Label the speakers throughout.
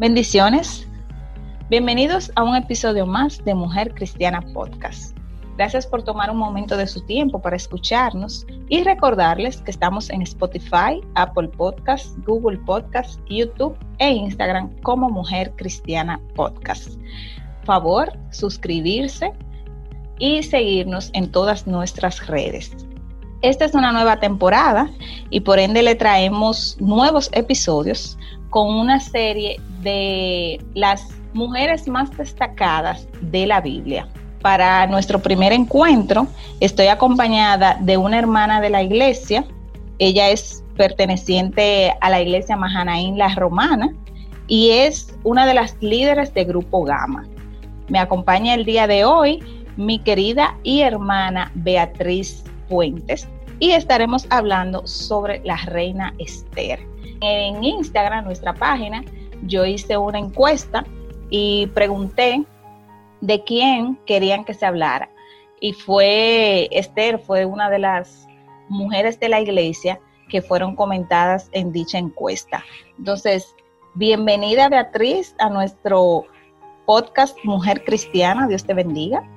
Speaker 1: Bendiciones. Bienvenidos a un episodio más de Mujer Cristiana Podcast. Gracias por tomar un momento de su tiempo para escucharnos y recordarles que estamos en Spotify, Apple Podcasts, Google Podcasts, YouTube e Instagram como Mujer Cristiana Podcast. Favor, suscribirse y seguirnos en todas nuestras redes. Esta es una nueva temporada y por ende le traemos nuevos episodios con una serie de las mujeres más destacadas de la Biblia. Para nuestro primer encuentro estoy acompañada de una hermana de la iglesia. Ella es perteneciente a la iglesia Mahanaín La Romana y es una de las líderes de Grupo Gama. Me acompaña el día de hoy mi querida y hermana Beatriz Puentes y estaremos hablando sobre la reina Esther. En Instagram, nuestra página, yo hice una encuesta y pregunté de quién querían que se hablara. Y fue Esther, fue una de las mujeres de la iglesia que fueron comentadas en dicha encuesta. Entonces, bienvenida Beatriz a nuestro podcast Mujer Cristiana. Dios te bendiga.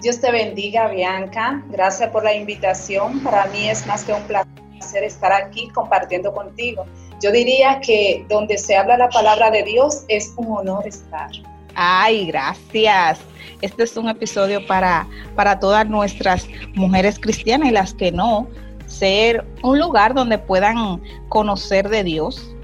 Speaker 2: Dios te bendiga, Bianca. Gracias por la invitación. Para mí es más que un placer estar aquí compartiendo contigo. Yo diría que donde se habla la palabra de Dios es un honor estar.
Speaker 1: Ay, gracias. Este es un episodio para, para todas nuestras mujeres cristianas y las que no, ser un lugar donde puedan conocer de Dios.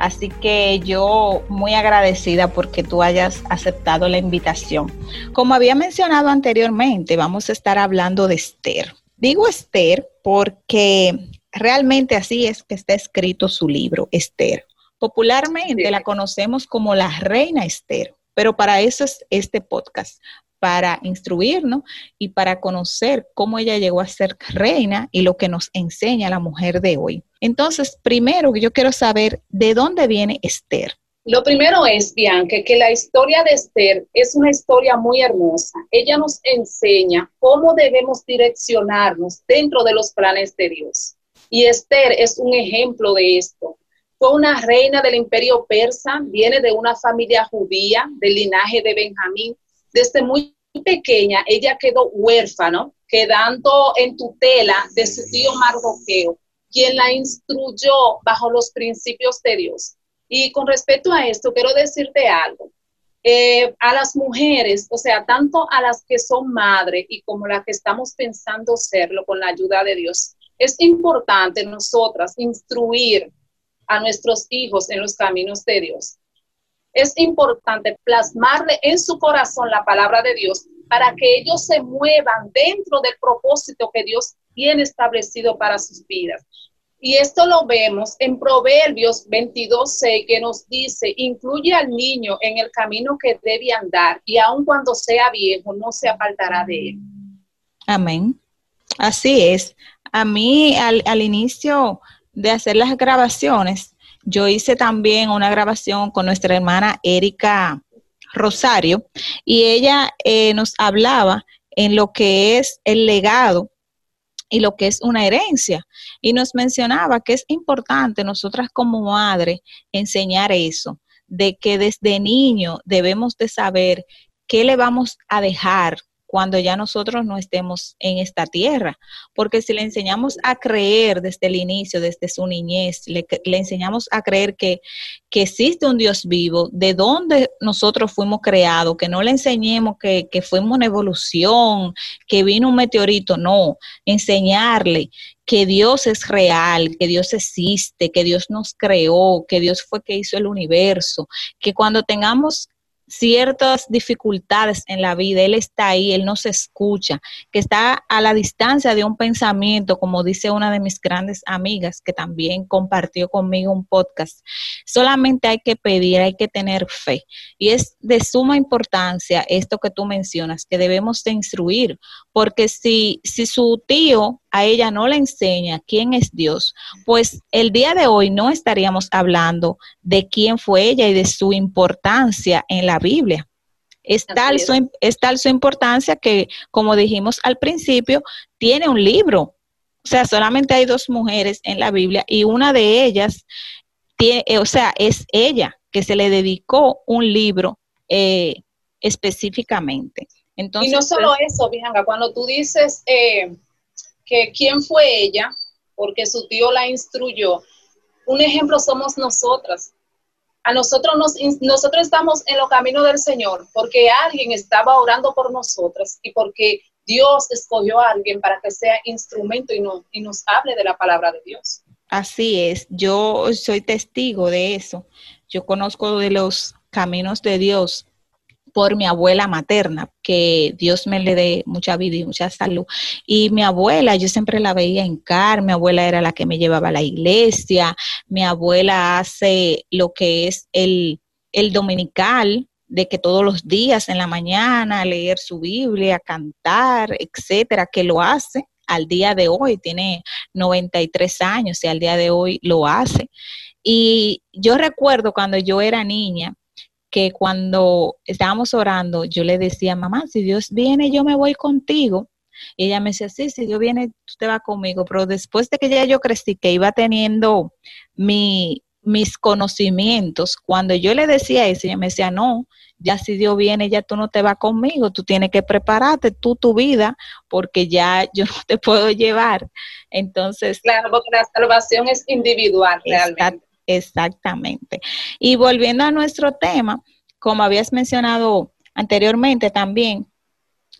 Speaker 1: Así que yo muy agradecida porque tú hayas aceptado la invitación. Como había mencionado anteriormente, vamos a estar hablando de Esther. Digo Esther porque realmente así es que está escrito su libro, Esther. Popularmente la conocemos como la reina Esther, pero para eso es este podcast, para instruirnos y para conocer cómo ella llegó a ser reina y lo que nos enseña la mujer de hoy. Entonces, primero yo quiero saber de dónde viene Esther.
Speaker 2: Lo primero es, Bianca, que la historia de Esther es una historia muy hermosa. Ella nos enseña cómo debemos direccionarnos dentro de los planes de Dios. Y Esther es un ejemplo de esto. Fue una reina del imperio persa, viene de una familia judía, del linaje de Benjamín. Desde muy pequeña, ella quedó huérfano, quedando en tutela de su tío Mardoqueo, quien la instruyó bajo los principios de Dios. Y con respecto a esto, quiero decirte algo. Eh, a las mujeres, o sea, tanto a las que son madres y como las que estamos pensando serlo con la ayuda de Dios, es importante nosotras instruir a nuestros hijos en los caminos de Dios. Es importante plasmarle en su corazón la palabra de Dios para que ellos se muevan dentro del propósito que Dios tiene establecido para sus vidas. Y esto lo vemos en Proverbios 22.6 que nos dice, incluye al niño en el camino que debe andar y aun cuando sea viejo no se apartará de él.
Speaker 1: Amén. Así es. A mí al, al inicio de hacer las grabaciones, yo hice también una grabación con nuestra hermana Erika Rosario y ella eh, nos hablaba en lo que es el legado y lo que es una herencia. Y nos mencionaba que es importante nosotras como madre enseñar eso, de que desde niño debemos de saber qué le vamos a dejar cuando ya nosotros no estemos en esta tierra. Porque si le enseñamos a creer desde el inicio, desde su niñez, le, enseñamos a creer que, existe un Dios vivo, de dónde nosotros fuimos creados, que no le enseñemos que, que fuimos una evolución, que vino un meteorito, no, enseñarle que Dios es real, que Dios existe, que Dios nos creó, que Dios fue que hizo el universo, que cuando tengamos ciertas dificultades en la vida, Él está ahí, Él nos escucha, que está a la distancia de un pensamiento, como dice una de mis grandes amigas que también compartió conmigo un podcast. Solamente hay que pedir, hay que tener fe. Y es de suma importancia esto que tú mencionas, que debemos de instruir, porque si, si su tío a ella no le enseña quién es Dios, pues el día de hoy no estaríamos hablando de quién fue ella y de su importancia en la Biblia. Es tal, su, es tal su importancia que, como dijimos al principio, tiene un libro. O sea, solamente hay dos mujeres en la Biblia y una de ellas tiene, eh, o sea, es ella que se le dedicó un libro eh, específicamente. Entonces,
Speaker 2: y no solo eso, Bianca, cuando tú dices eh, que quién fue ella, porque su tío la instruyó, un ejemplo somos nosotras. A nosotros nos, nosotros estamos en los caminos del Señor porque alguien estaba orando por nosotras y porque Dios escogió a alguien para que sea instrumento y, no, y nos hable de la palabra de Dios.
Speaker 1: Así es, yo soy testigo de eso. Yo conozco de los caminos de Dios por mi abuela materna, que Dios me le dé mucha vida y mucha salud. Y mi abuela, yo siempre la veía en car, mi abuela era la que me llevaba a la iglesia, mi abuela hace lo que es el, el dominical, de que todos los días en la mañana leer su Biblia, cantar, etcétera, que lo hace al día de hoy, tiene 93 años y al día de hoy lo hace. Y yo recuerdo cuando yo era niña, que cuando estábamos orando, yo le decía, mamá, si Dios viene, yo me voy contigo. Y ella me decía, sí, si Dios viene, tú te vas conmigo. Pero después de que ya yo crecí, que iba teniendo mi, mis conocimientos, cuando yo le decía eso, ella me decía, no, ya si Dios viene, ya tú no te vas conmigo, tú tienes que prepararte tú tu vida, porque ya yo no te puedo llevar. Entonces...
Speaker 2: Claro, porque la salvación es individual realmente.
Speaker 1: Exactamente. Y volviendo a nuestro tema, como habías mencionado anteriormente también,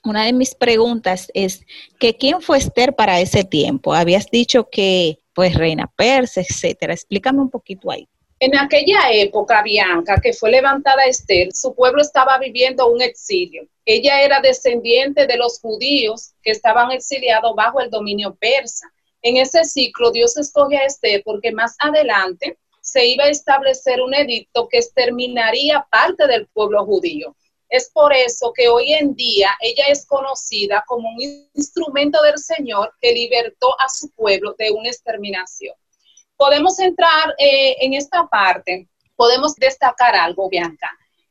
Speaker 1: una de mis preguntas es que quién fue Esther para ese tiempo. Habías dicho que pues reina persa, etcétera. Explícame un poquito ahí.
Speaker 2: En aquella época, Bianca, que fue levantada Esther, su pueblo estaba viviendo un exilio. Ella era descendiente de los judíos que estaban exiliados bajo el dominio persa. En ese ciclo, Dios escoge a Esther porque más adelante se iba a establecer un edicto que exterminaría parte del pueblo judío. Es por eso que hoy en día ella es conocida como un instrumento del Señor que libertó a su pueblo de una exterminación. Podemos entrar eh, en esta parte, podemos destacar algo, Bianca.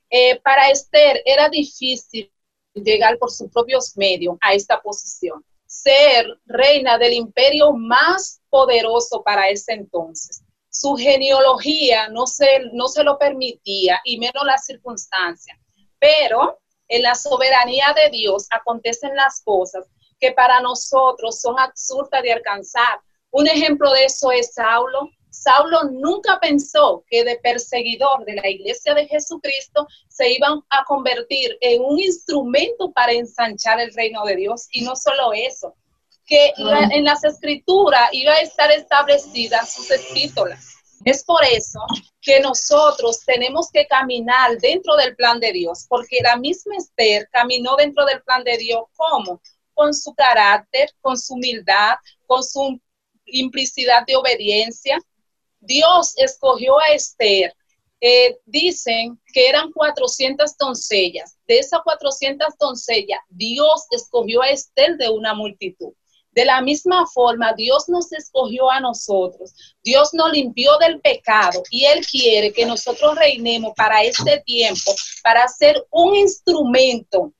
Speaker 2: Eh, para Esther era difícil llegar por sus propios medios a esta posición, ser reina del imperio más poderoso para ese entonces su genealogía no se, no se lo permitía y menos las circunstancias. Pero en la soberanía de Dios acontecen las cosas que para nosotros son absurdas de alcanzar. Un ejemplo de eso es Saulo. Saulo nunca pensó que de perseguidor de la iglesia de Jesucristo se iban a convertir en un instrumento para ensanchar el reino de Dios. Y no solo eso, que en las escrituras iba a estar establecida sus epístolas. Es por eso que nosotros tenemos que caminar dentro del plan de Dios, porque la misma Esther caminó dentro del plan de Dios, ¿cómo? Con su carácter, con su humildad, con su implicidad de obediencia. Dios escogió a Esther. Eh, dicen que eran 400 doncellas. De esas 400 doncellas, Dios escogió a Esther de una multitud. De la misma forma, Dios nos escogió a nosotros, Dios nos limpió del pecado y Él quiere que nosotros reinemos para este tiempo, para ser un instrumento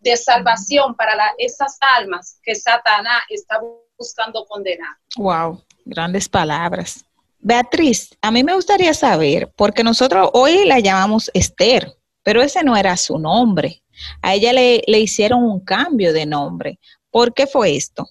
Speaker 2: de salvación para esas almas que Satanás está buscando condenar.
Speaker 1: Wow, grandes palabras. Beatriz, a mí me gustaría saber, porque nosotros hoy la llamamos Esther, pero ese no era su nombre. A ella le, le hicieron un cambio de nombre. ¿Por qué fue esto?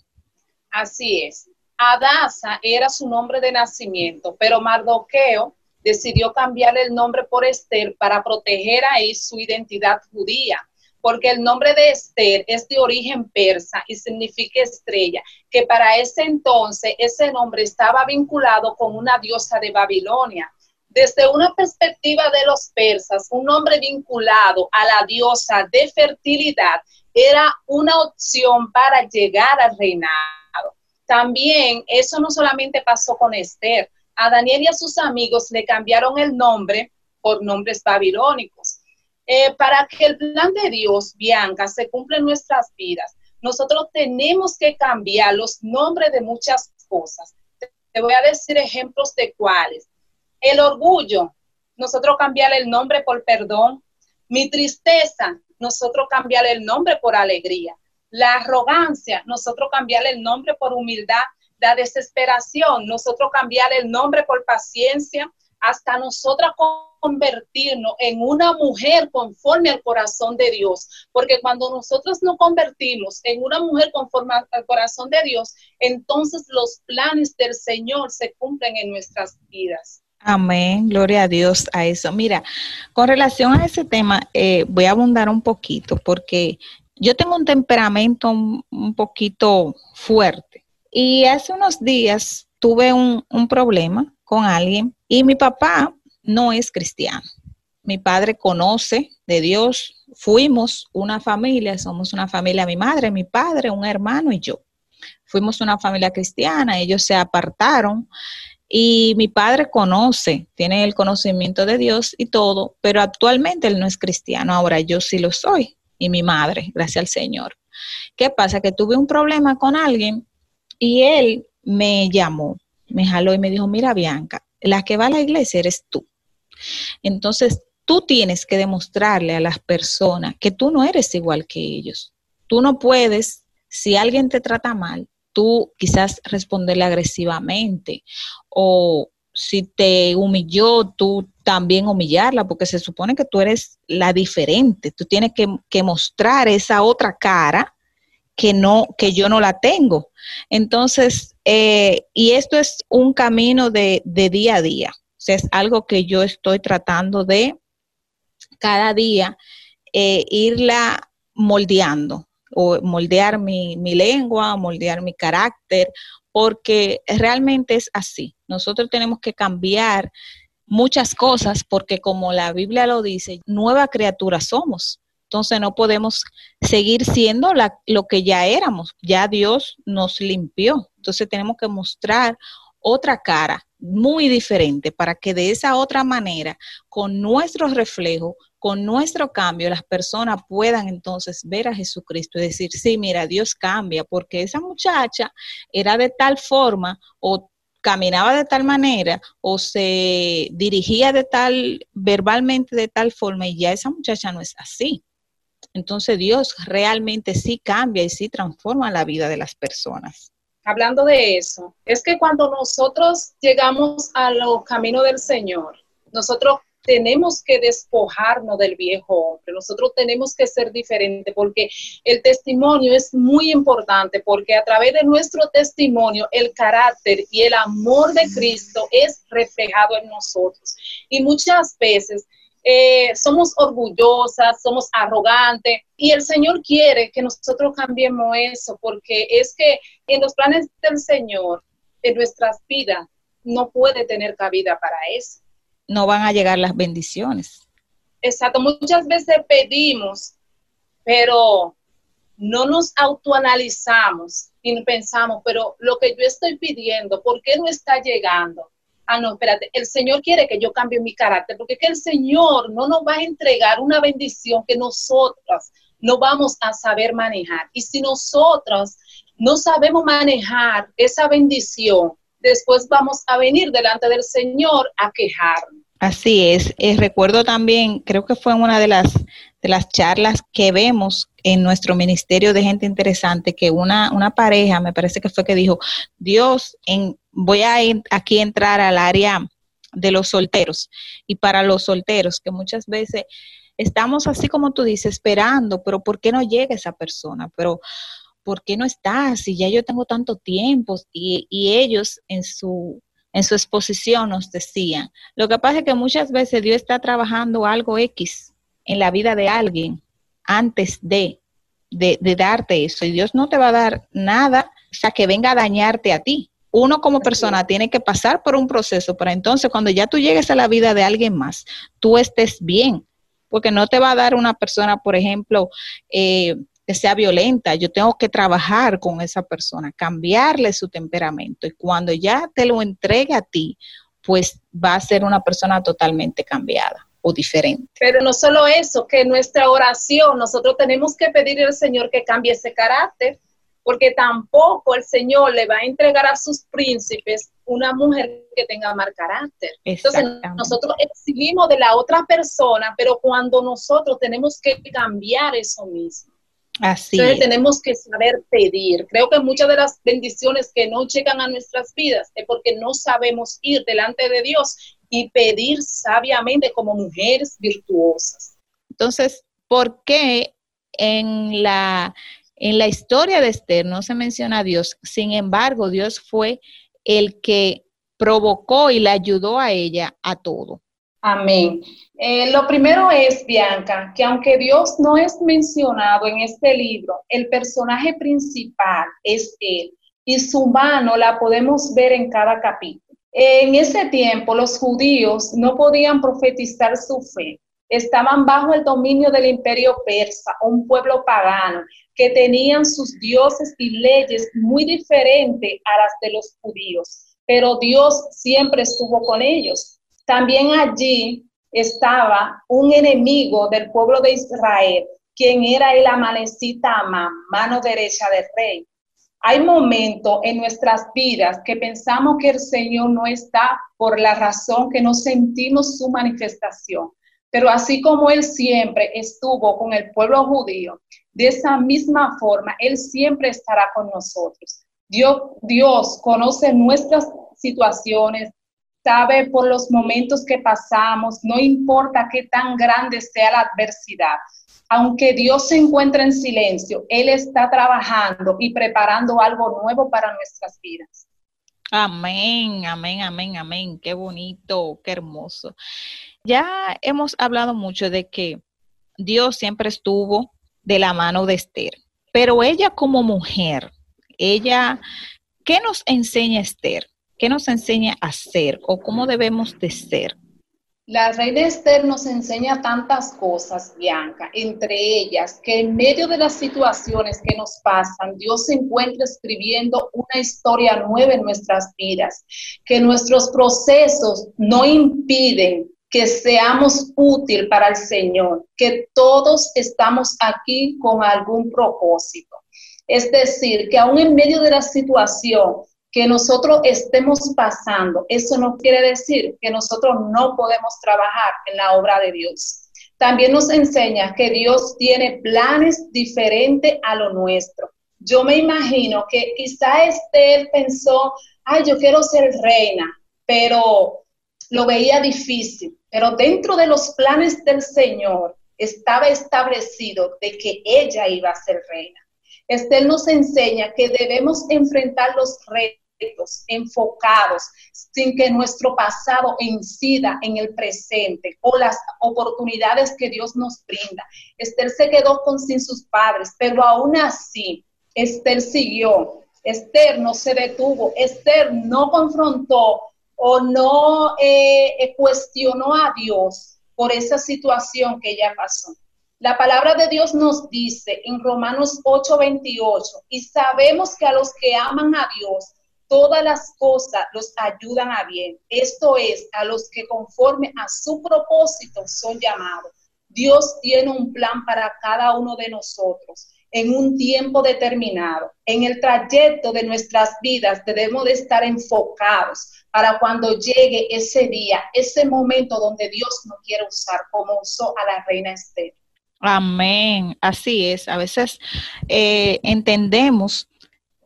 Speaker 2: Así es. Adasa era su nombre de nacimiento, pero Mardoqueo decidió cambiarle el nombre por Esther para proteger ahí su identidad judía, porque el nombre de Esther es de origen persa y significa estrella, que para ese entonces ese nombre estaba vinculado con una diosa de Babilonia. Desde una perspectiva de los persas, un nombre vinculado a la diosa de fertilidad era una opción para llegar al reinado. También eso no solamente pasó con Esther, a Daniel y a sus amigos le cambiaron el nombre por nombres babilónicos. Eh, para que el plan de Dios, Bianca, se cumpla en nuestras vidas, nosotros tenemos que cambiar los nombres de muchas cosas. Te voy a decir ejemplos de cuáles. El orgullo, nosotros cambiar el nombre por perdón. Mi tristeza, nosotros cambiar el nombre por alegría la arrogancia, nosotros cambiar el nombre por humildad, la desesperación, nosotros cambiar el nombre por paciencia, hasta nosotras convertirnos en una mujer conforme al corazón de Dios, porque cuando nosotros nos convertimos en una mujer conforme al corazón de Dios, entonces los planes del Señor se cumplen en nuestras vidas.
Speaker 1: Amén, gloria a Dios a eso. Mira, con relación a ese tema, eh, voy a abundar un poquito porque yo tengo un temperamento un, poquito fuerte y hace unos días tuve un, un problema con alguien y mi papá no es cristiano. Mi padre conoce de Dios. Fuimos una familia, somos una familia, mi madre, mi padre, un hermano y yo. Fuimos una familia cristiana, ellos se apartaron y mi padre conoce, tiene el conocimiento de Dios y todo, pero actualmente él no es cristiano. Ahora yo sí lo soy y mi madre, gracias al Señor. ¿Qué pasa? Que tuve un problema con alguien y él me llamó, me jaló y me dijo, mira Bianca, la que va a la iglesia eres tú. Entonces, tú tienes que demostrarle a las personas que tú no eres igual que ellos. Tú no puedes, si alguien te trata mal, tú quizás responderle agresivamente o si te humilló, tú también humillarla, porque se supone que tú eres la diferente, tú tienes que, mostrar esa otra cara que no, que yo no la tengo. Entonces, eh, y esto es un camino de, de día a día es algo que yo estoy tratando de cada día eh, irla moldeando o moldear mi, mi lengua, moldear mi carácter, porque realmente es así. Nosotros tenemos que cambiar muchas cosas porque como la Biblia lo dice, nueva criatura somos. Entonces no podemos seguir siendo la, lo que ya éramos. Ya Dios nos limpió. Entonces tenemos que mostrar otra cara muy diferente para que de esa otra manera, con nuestro reflejo, con nuestro cambio, las personas puedan entonces ver a Jesucristo y decir, sí, mira, Dios cambia, porque esa muchacha era de tal forma o caminaba de tal manera o se dirigía de tal, verbalmente de tal forma y ya esa muchacha no es así. Entonces Dios realmente sí cambia y sí transforma la vida de las personas
Speaker 2: hablando de eso, es que cuando nosotros llegamos a los caminos del Señor, nosotros tenemos que despojarnos del viejo hombre, nosotros tenemos que ser diferentes porque el testimonio es muy importante porque a través de nuestro testimonio el carácter y el amor de Cristo es reflejado en nosotros. Y muchas veces eh, somos orgullosas, somos arrogantes y el Señor quiere que nosotros cambiemos eso porque es que en los planes del Señor, en nuestras vidas, no puede tener cabida para eso.
Speaker 1: No van a llegar las bendiciones.
Speaker 2: Exacto, muchas veces pedimos, pero no nos autoanalizamos y pensamos, pero lo que yo estoy pidiendo, ¿por qué no está llegando? Ah, no, espérate, el Señor quiere que yo cambie mi carácter, porque que el Señor no nos va a entregar una bendición que nosotras no vamos a saber manejar. Y si nosotras no sabemos manejar esa bendición, después vamos a venir delante del Señor a quejarnos.
Speaker 1: Así es. Eh, recuerdo también, creo que fue una de las, de las charlas que vemos en nuestro ministerio de gente interesante, que una, una pareja, me parece que fue que dijo, Dios en voy a aquí entrar al área de los solteros. Y para los solteros, que muchas veces estamos así como tú dices, esperando, pero ¿por qué no llega esa persona? Pero ¿por qué no está? Si ya yo tengo tanto tiempo y, y ellos en su en su exposición nos decían, lo que pasa es que muchas veces Dios está trabajando algo X en la vida de alguien antes de, de, de darte eso y Dios no te va a dar nada, o sea, que venga a dañarte a ti, uno como persona tiene que pasar por un proceso para entonces cuando ya tú llegues a la vida de alguien más, tú estés bien, porque no te va a dar una persona, por ejemplo, eh, que sea violenta, yo tengo que trabajar con esa persona, cambiarle su temperamento y cuando ya te lo entregue a ti, pues va a ser una persona totalmente cambiada o diferente.
Speaker 2: Pero no solo eso, que nuestra oración, nosotros tenemos que pedirle al Señor que cambie ese carácter, porque tampoco el Señor le va a entregar a sus príncipes una mujer que tenga mal carácter. Entonces nosotros exigimos de la otra persona, pero cuando nosotros tenemos que cambiar eso mismo. Así Entonces tenemos que saber pedir. Creo que muchas de las bendiciones que no llegan a nuestras vidas es porque no sabemos ir delante de Dios y pedir sabiamente como mujeres virtuosas.
Speaker 1: Entonces, ¿por qué en la, en la historia de Esther no se menciona a Dios? Sin embargo, Dios fue el que provocó y le ayudó a ella a todo.
Speaker 2: Amén. Eh, lo primero es, Bianca, que aunque Dios no es mencionado en este libro, el personaje principal es Él y su mano la podemos ver en cada capítulo. En ese tiempo los judíos no podían profetizar su fe. Estaban bajo el dominio del imperio persa, un pueblo pagano, que tenían sus dioses y leyes muy diferentes a las de los judíos. Pero Dios siempre estuvo con ellos. También allí estaba un enemigo del pueblo de Israel, quien era el amanecita Amán, mano derecha del rey. Hay momentos en nuestras vidas que pensamos que el Señor no está por la razón que no sentimos su manifestación. Pero así como Él siempre estuvo con el pueblo judío, de esa misma forma Él siempre estará con nosotros. Dios, Dios conoce nuestras situaciones, sabe por los momentos que pasamos, no importa qué tan grande sea la adversidad. Aunque Dios se encuentra en silencio, Él está trabajando y preparando algo nuevo para nuestras vidas.
Speaker 1: Amén, amén, amén, amén. Qué bonito, qué hermoso. Ya hemos hablado mucho de que Dios siempre estuvo de la mano de Esther, pero ella como mujer, ella, ¿qué nos enseña Esther? ¿Qué nos enseña a ser o cómo debemos de ser?
Speaker 2: La reina Esther nos enseña tantas cosas, Bianca, entre ellas que en medio de las situaciones que nos pasan, Dios se encuentra escribiendo una historia nueva en nuestras vidas, que nuestros procesos no impiden que seamos útil para el Señor, que todos estamos aquí con algún propósito. Es decir, que aún en medio de la situación, que nosotros estemos pasando, eso no quiere decir que nosotros no podemos trabajar en la obra de Dios. También nos enseña que Dios tiene planes diferentes a lo nuestro. Yo me imagino que quizá Esther pensó, ay, yo quiero ser reina, pero lo veía difícil. Pero dentro de los planes del Señor estaba establecido de que ella iba a ser reina. Esther nos enseña que debemos enfrentar los retos enfocados, sin que nuestro pasado incida en el presente o las oportunidades que Dios nos brinda. Esther se quedó con sin sus padres, pero aún así, Esther siguió. Esther no se detuvo, Esther no confrontó o no eh, cuestionó a Dios por esa situación que ella pasó. La palabra de Dios nos dice en Romanos 8:28, y sabemos que a los que aman a Dios, todas las cosas los ayudan a bien. Esto es, a los que conforme a su propósito son llamados. Dios tiene un plan para cada uno de nosotros en un tiempo determinado. En el trayecto de nuestras vidas debemos de estar enfocados para cuando llegue ese día, ese momento donde Dios nos quiere usar como usó a la reina Esther.
Speaker 1: Amén, así es. A veces eh, entendemos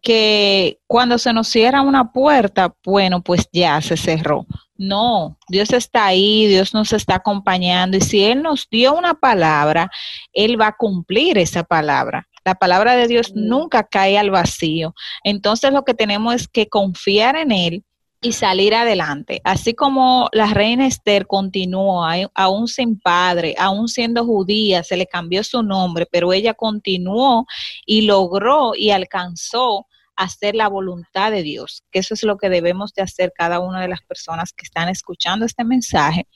Speaker 1: que cuando se nos cierra una puerta, bueno, pues ya se cerró. No, Dios está ahí, Dios nos está acompañando y si Él nos dio una palabra, Él va a cumplir esa palabra. La palabra de Dios nunca cae al vacío. Entonces lo que tenemos es que confiar en Él y salir adelante. Así como la reina Esther continuó, aún sin padre, aún siendo judía, se le cambió su nombre, pero ella continuó y logró y alcanzó hacer la voluntad de Dios, que eso es lo que debemos de hacer cada una de las personas que están escuchando este mensaje.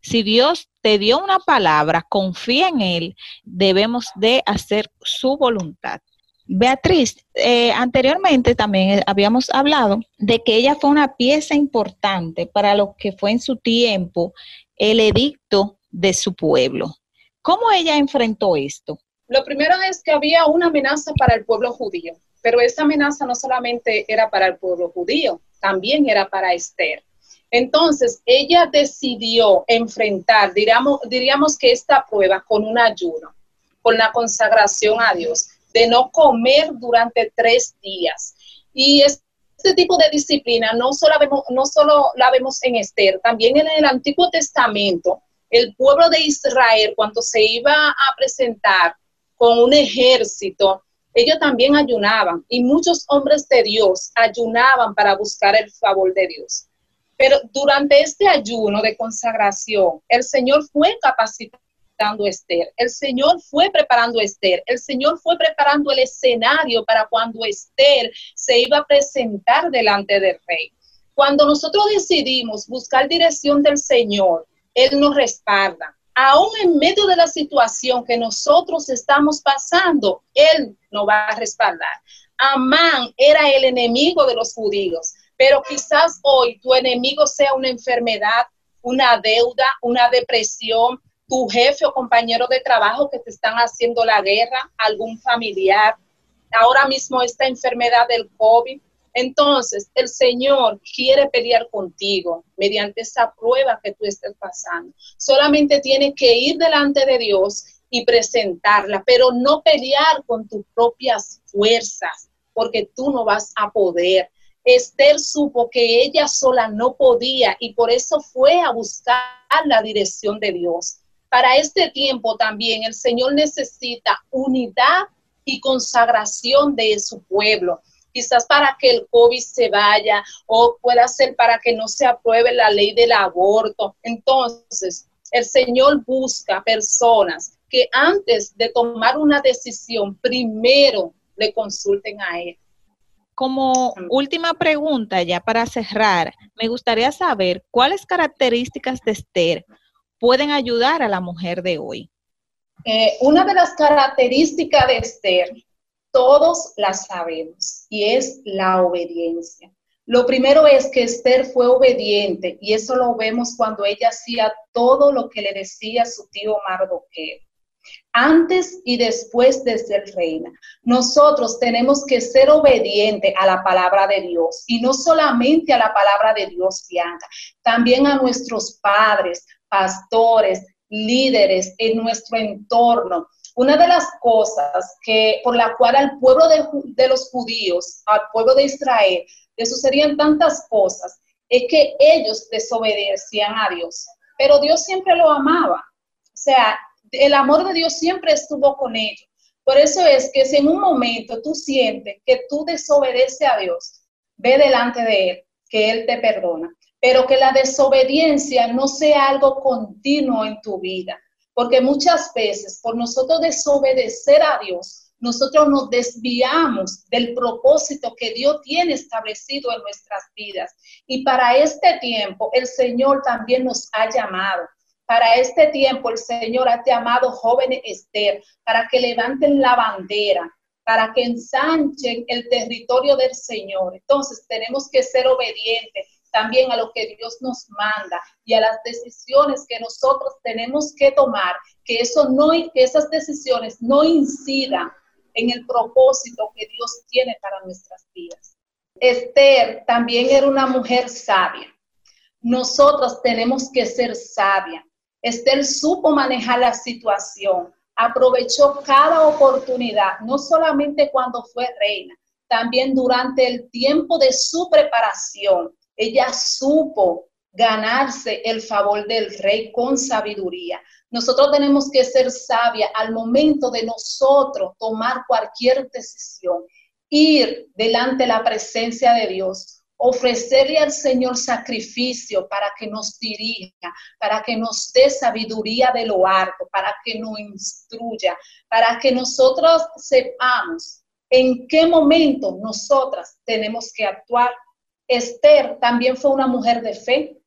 Speaker 1: Si Dios te dio una palabra, confía en Él, debemos de hacer su voluntad. Beatriz, eh, anteriormente también habíamos hablado de que ella fue una pieza importante para lo que fue en su tiempo el edicto de su pueblo. ¿Cómo ella enfrentó esto?
Speaker 2: Lo primero es que había una amenaza para el pueblo judío. Pero esa amenaza no solamente era para el pueblo judío, también era para Esther. Entonces, ella decidió enfrentar, diríamos, diríamos que esta prueba con un ayuno, con la consagración a Dios, de no comer durante tres días. Y este tipo de disciplina no solo, vemos, no solo la vemos en Esther, también en el Antiguo Testamento, el pueblo de Israel, cuando se iba a presentar con un ejército, ellos también ayunaban y muchos hombres de Dios ayunaban para buscar el favor de Dios. Pero durante este ayuno de consagración, el Señor fue capacitando Esther, el Señor fue preparando a Esther, el Señor fue preparando el escenario para cuando Esther se iba a presentar delante del rey. Cuando nosotros decidimos buscar dirección del Señor, Él nos respalda. Aún en medio de la situación que nosotros estamos pasando, Él nos va a respaldar. Amán era el enemigo de los judíos pero quizás hoy tu enemigo sea una enfermedad, una deuda, una depresión, tu jefe o compañero de trabajo que te están haciendo la guerra, algún familiar, ahora mismo esta enfermedad del COVID. Entonces, el Señor quiere pelear contigo mediante esa prueba que tú estés pasando. Solamente tienes que ir delante de Dios y presentarla, pero no pelear con tus propias fuerzas, porque tú no vas a poder. Esther supo que ella sola no podía y por eso fue a buscar la dirección de Dios. Para este tiempo también el Señor necesita unidad y consagración de su pueblo. Quizás para que el COVID se vaya o pueda ser para que no se apruebe la ley del aborto. Entonces, el Señor busca personas que antes de tomar una decisión, primero le consulten a Él
Speaker 1: como última pregunta, ya para cerrar, me gustaría saber cuáles características de Esther pueden ayudar a la mujer de hoy.
Speaker 2: Eh, una de las características de Esther, todos las sabemos, y es la obediencia. Lo primero es que Esther fue obediente, y eso lo vemos cuando ella hacía todo lo que le decía su tío Mardoqueo antes y después de ser reina. Nosotros tenemos que ser obedientes a la palabra de Dios y no solamente a la palabra de Dios, Bianca, también a nuestros padres, pastores, líderes en nuestro entorno. Una de las cosas que por la cual al pueblo de, de los judíos, al pueblo de Israel, le sucedían tantas cosas, es que ellos desobedecían a Dios, pero Dios siempre lo amaba. O sea, el amor de Dios siempre estuvo con ellos. Por eso es que si en un momento tú sientes que tú desobedeces a Dios, ve delante de Él, que Él te perdona. Pero que la desobediencia no sea algo continuo en tu vida. Porque muchas veces por nosotros desobedecer a Dios, nosotros nos desviamos del propósito que Dios tiene establecido en nuestras vidas. Y para este tiempo el Señor también nos ha llamado para este tiempo el Señor ha llamado jóvenes Esther para que levanten la bandera, para que ensanchen el territorio del Señor. Entonces tenemos que ser obedientes también a lo que Dios nos manda y a las decisiones que nosotros tenemos que tomar, que eso no que esas decisiones no incidan en el propósito que Dios tiene para nuestras vidas. Esther también era una mujer sabia. Nosotros tenemos que ser sabias. Esther supo manejar la situación, aprovechó cada oportunidad, no solamente cuando fue reina, también durante el tiempo de su preparación. Ella supo ganarse el favor del rey con sabiduría. Nosotros tenemos que ser sabia al momento de nosotros tomar cualquier decisión, ir delante de la presencia de Dios ofrecerle al Señor sacrificio para que nos dirija, para que nos dé sabiduría de lo alto, para que nos instruya, para que nosotros sepamos en qué momento nosotras tenemos que actuar. Esther también fue una mujer de fe,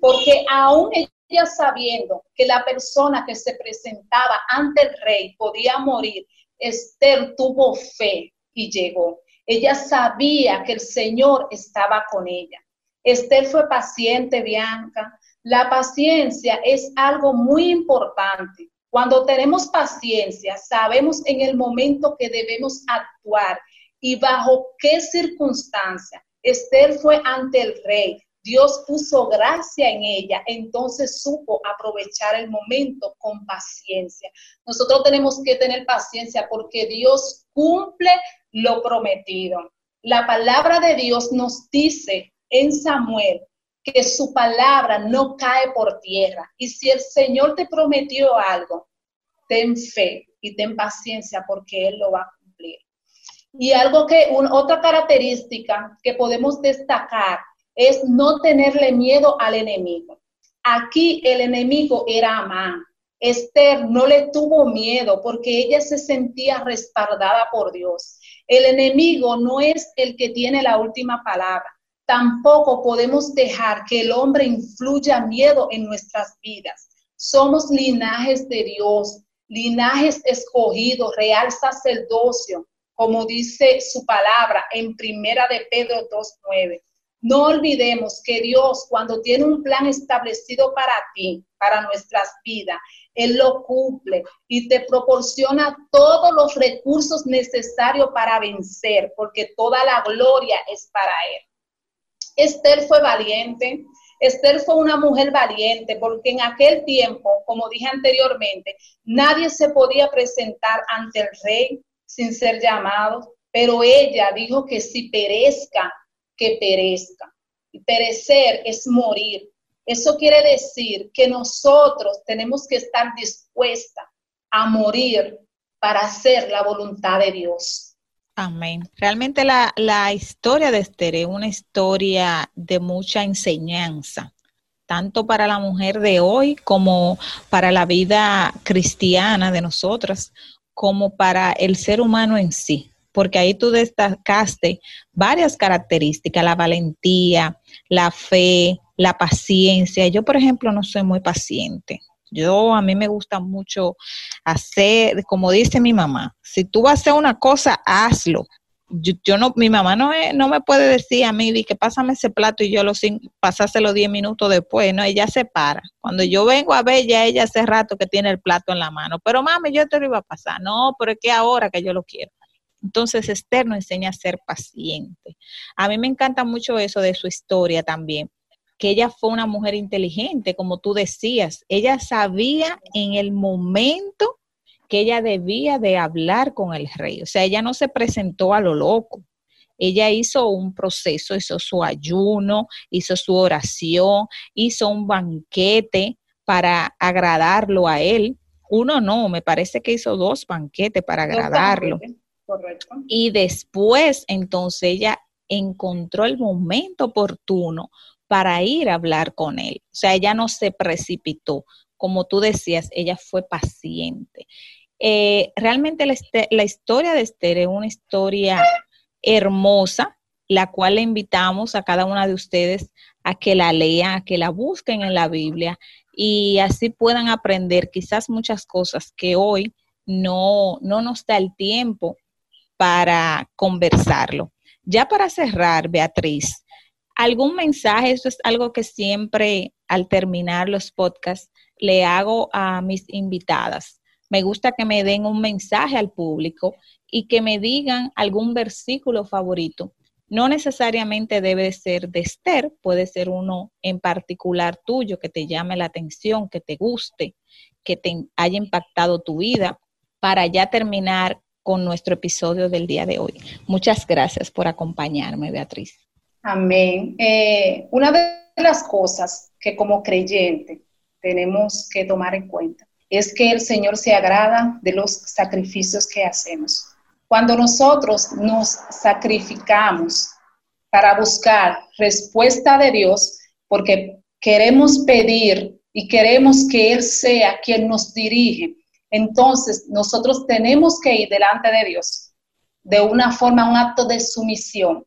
Speaker 2: porque aún ella sabiendo que la persona que se presentaba ante el rey podía morir, Esther tuvo fe y llegó. Ella sabía que el Señor estaba con ella. Esther fue paciente, Bianca. La paciencia es algo muy importante. Cuando tenemos paciencia, sabemos en el momento que debemos actuar y bajo qué circunstancia. Esther fue ante el rey. Dios puso gracia en ella, entonces supo aprovechar el momento con paciencia. Nosotros tenemos que tener paciencia porque Dios cumple lo prometido. La palabra de Dios nos dice en Samuel que su palabra no cae por tierra. Y si el Señor te prometió algo, ten fe y ten paciencia porque Él lo va a cumplir. Y algo que, otra característica que podemos destacar es no tenerle miedo al enemigo. Aquí el enemigo era Amán. Esther no le tuvo miedo porque ella se sentía respaldada por Dios. El enemigo no es el que tiene la última palabra. Tampoco podemos dejar que el hombre influya miedo en nuestras vidas. Somos linajes de Dios, linajes escogidos, real sacerdocio, como dice su palabra en Primera de Pedro 2.9. No olvidemos que Dios, cuando tiene un plan establecido para ti, para nuestras vidas, Él lo cumple y te proporciona todos los recursos necesarios para vencer, porque toda la gloria es para Él. Esther fue valiente, Esther fue una mujer valiente porque en aquel tiempo, como dije anteriormente, nadie se podía presentar ante el rey sin ser llamado, pero ella dijo que si perezca, que perezca. Y perecer es morir. Eso quiere decir que nosotros tenemos que estar dispuestas a morir para hacer la voluntad de Dios.
Speaker 1: Amén. Realmente la, la historia de Esther es una historia de mucha enseñanza, tanto para la mujer de hoy como para la vida cristiana de nosotras, como para el ser humano en sí, porque ahí tú destacaste varias características, la valentía, la fe, la paciencia. Yo, por ejemplo, no soy muy paciente. Yo a mí me gusta mucho hacer, como dice mi mamá, si tú vas a hacer una cosa, hazlo. Yo, no, mi mamá no, no me puede decir a mí, que pásame ese plato y yo lo sin pasárselo 10 minutos después, no, ella se para. Cuando yo vengo a ver, ya ella hace rato que tiene el plato en la mano, pero mami, yo te lo iba a pasar. No, pero es que ahora que yo lo quiero. Entonces, Esther nos enseña a ser paciente. A mí me encanta mucho eso de su historia también, que ella fue una mujer inteligente, como tú decías. Ella sabía en el momento que ella debía de hablar con el rey. O sea, ella no se presentó a lo loco. Ella hizo un proceso, hizo su ayuno, hizo su oración, hizo un banquete para agradarlo a él. Uno no, me parece que hizo dos banquetes para agradarlo. Correcto. Y después, entonces, ella encontró el momento oportuno para ir a hablar con él. O sea, ella no se precipitó. Como tú decías, ella fue paciente. Eh, realmente la, historia de Esther es una historia hermosa, la cual le invitamos a cada una de ustedes a que la lean, a que la busquen en la Biblia y así puedan aprender quizás muchas cosas que hoy no, no nos da el tiempo para conversarlo. Ya para cerrar, Beatriz, ¿algún mensaje? Esto es algo que siempre al terminar los podcasts le hago a mis invitadas. Me gusta que me den un mensaje al público y que me digan algún versículo favorito. No necesariamente debe ser de Esther, puede ser uno en particular tuyo que te llame la atención, que te guste, que te haya impactado tu vida, para ya terminar con nuestro episodio del día de hoy. Muchas gracias por acompañarme, Beatriz.
Speaker 2: Amén. Eh, una de las cosas que como creyente tenemos que tomar en cuenta es que el Señor se agrada de los sacrificios que hacemos. Cuando nosotros nos sacrificamos para buscar respuesta de Dios, porque queremos pedir y queremos que Él sea quien nos dirige, entonces, nosotros tenemos que ir delante de Dios de una forma, un acto de sumisión,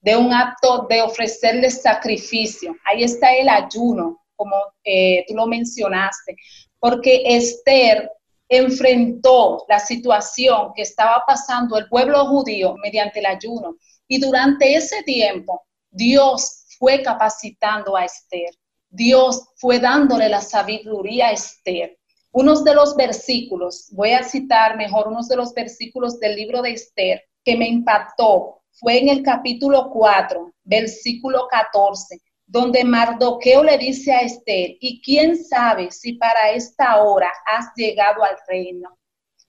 Speaker 2: de un acto de ofrecerle sacrificio. Ahí está el ayuno, como eh, tú lo mencionaste, porque Esther enfrentó la situación que estaba pasando el pueblo judío mediante el ayuno. Y durante ese tiempo, Dios fue capacitando a Esther. Dios fue dándole la sabiduría a Esther unos de los versículos, voy a citar mejor unos de los versículos del libro de Esther que me impactó. Fue en el capítulo 4, versículo 14, donde Mardoqueo le dice a Esther, y quién sabe si para esta hora has llegado al reino.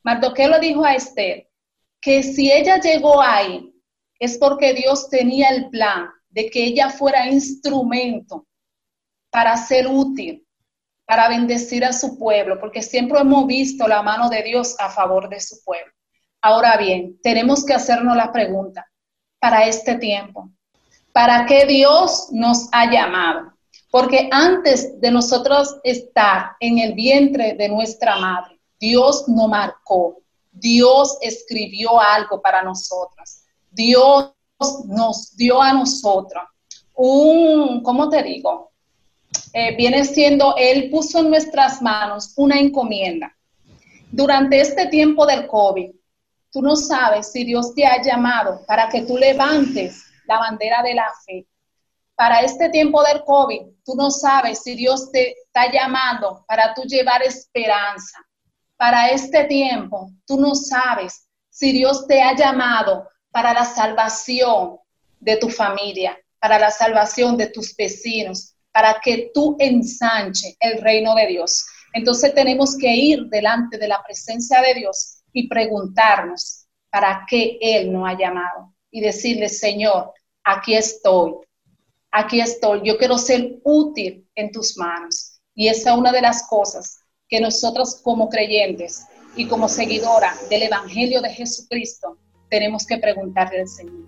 Speaker 2: Mardoqueo le dijo a Esther que si ella llegó ahí es porque Dios tenía el plan de que ella fuera instrumento para ser útil, para bendecir a su pueblo, porque siempre hemos visto la mano de Dios a favor de su pueblo. Ahora bien, tenemos que hacernos la pregunta, para este tiempo, ¿para qué Dios nos ha llamado? Porque antes de nosotros estar en el vientre de nuestra madre, Dios nos marcó, Dios escribió algo para nosotras, Dios nos dio a nosotros un, ¿cómo te digo? Eh, viene siendo, Él puso en nuestras manos una encomienda. Durante este tiempo del COVID, tú no sabes si Dios te ha llamado para que tú levantes la bandera de la fe. Para este tiempo del COVID, tú no sabes si Dios te está llamando para tú llevar esperanza. Para este tiempo, tú no sabes si Dios te ha llamado para la salvación de tu familia, para la salvación de tus vecinos, para que tú ensanche el reino de Dios. Entonces tenemos que ir delante de la presencia de Dios y preguntarnos para qué Él nos ha llamado y decirle, Señor, aquí estoy, aquí estoy, yo quiero ser útil en tus manos. Y esa es una de las cosas que nosotros como creyentes y como seguidora del Evangelio de Jesucristo tenemos que preguntarle al Señor.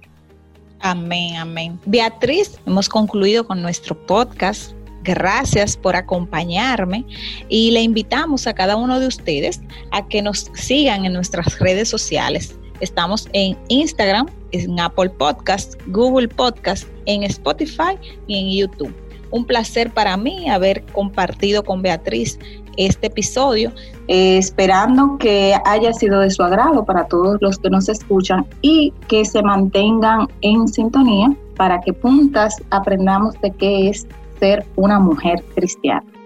Speaker 1: Amén, amén. Beatriz, hemos concluido con nuestro podcast. Gracias por acompañarme y le invitamos a cada uno de ustedes a que nos sigan en nuestras redes sociales. Estamos en Instagram, en Apple Podcast, Google Podcast, en Spotify y en YouTube. Un placer para mí haber compartido con Beatriz este episodio, eh, esperando que haya sido de su agrado para todos los que nos escuchan y que se mantengan en sintonía para que puntas aprendamos de qué es ser una mujer cristiana.